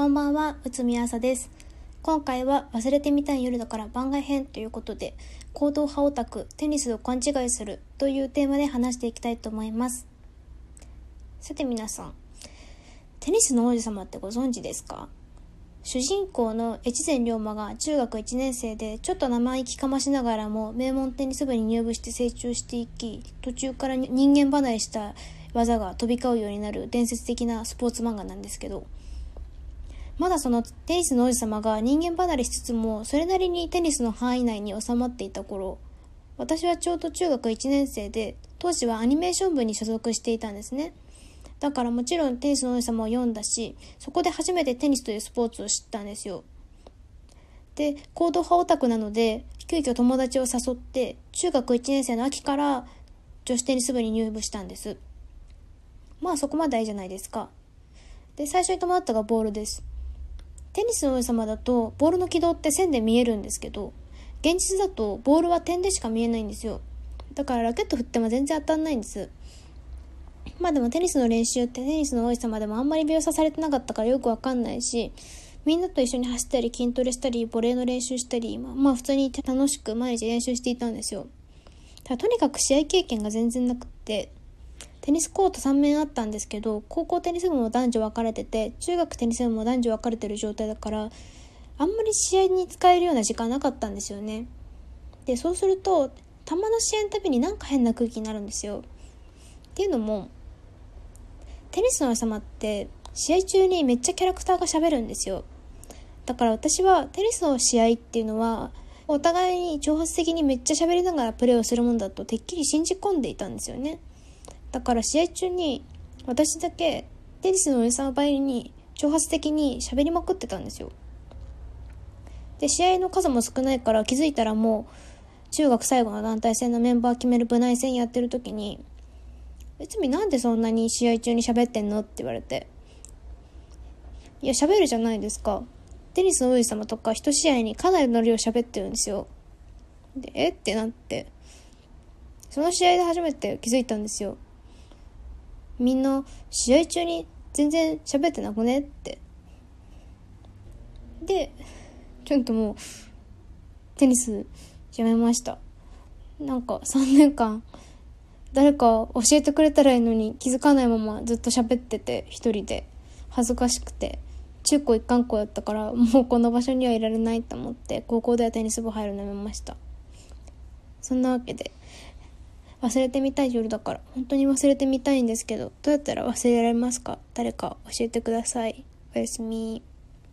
こんばんは、内海朝です。今回は忘れてみたい夜だから番外編ということで、行動派オタク、テニスを勘違いするというテーマで話していきたいと思います。さて皆さん、テニスの王子様ってご存知ですか？主人公の越前龍馬が中学1年生でちょっと生意気かましながらも名門テニス部に入部して成長していき途中から人間離れした技が飛び交うようになる伝説的なスポーツ漫画なんですけどまだそのテニスの王子様が人間離れしつつもそれなりにテニスの範囲内に収まっていた頃私はちょうど中学1年生で当時はアニメーション部に所属していたんですね。だからもちろんテニスの王子様を読んだしそこで初めてテニスというスポーツを知ったんですよ。で行動派オタクなので急遽友達を誘って中学1年生の秋から女子テニス部に入部したんです。まあそこまでいいじゃないですか。で最初に止まったがボールです。テニスの王様だとボールの軌道って線で見えるんですけど現実だとボールは点でしか見えないんですよ。だからラケット振っても全然当たんないんです。まあでもテニスの練習ってテニスの王子様でもあんまり描写されてなかったからよくわかんないしみんなと一緒に走ったり筋トレしたりボレーの練習したりまあ、まあ普通に楽しく毎日練習していたんですよ。ただとにかく試合経験が全然なくってテニスコート3面あったんですけど高校テニス部も男女分かれてて中学テニス部も男女分かれてる状態だからあんまり試合に使えるような時間なかったんですよね。でそうするとたまの試合のたびになんか変な空気になるんですよ。っていうのもテニスの王様って試合中にめっちゃキャラクターが喋るんですよ。だから私はテニスの試合っていうのはお互いに挑発的にめっちゃ喋りながらプレーをするもんだとてっきり信じ込んでいたんですよね。だから試合中に私だけテニスの王様倍に挑発的に喋りまくってたんですよ。で試合の数も少ないから気づいたらもう中学最後の団体戦のメンバー決める部内戦やってる時に別になんでそんなに試合中に喋ってんの？って言われて。いや喋るじゃないですか。テニスの王子様とか一試合にかなりの量喋ってるんですよ。でえ？ってなって。その試合で初めて気づいたんですよ。みんな試合中に全然喋ってなくねって。でちょっともうテニスやめました。なんか3年間誰か教えてくれたらいいのに気づかないままずっと喋ってて一人で。恥ずかしくて。中高一貫校やったからもうこの場所にはいられないと思って高校ではテニス部入るのやめました。そんなわけで。忘れてみたい夜だから。本当に忘れてみたいんですけどどうやったら忘れられますか？誰か教えてください。おやすみ。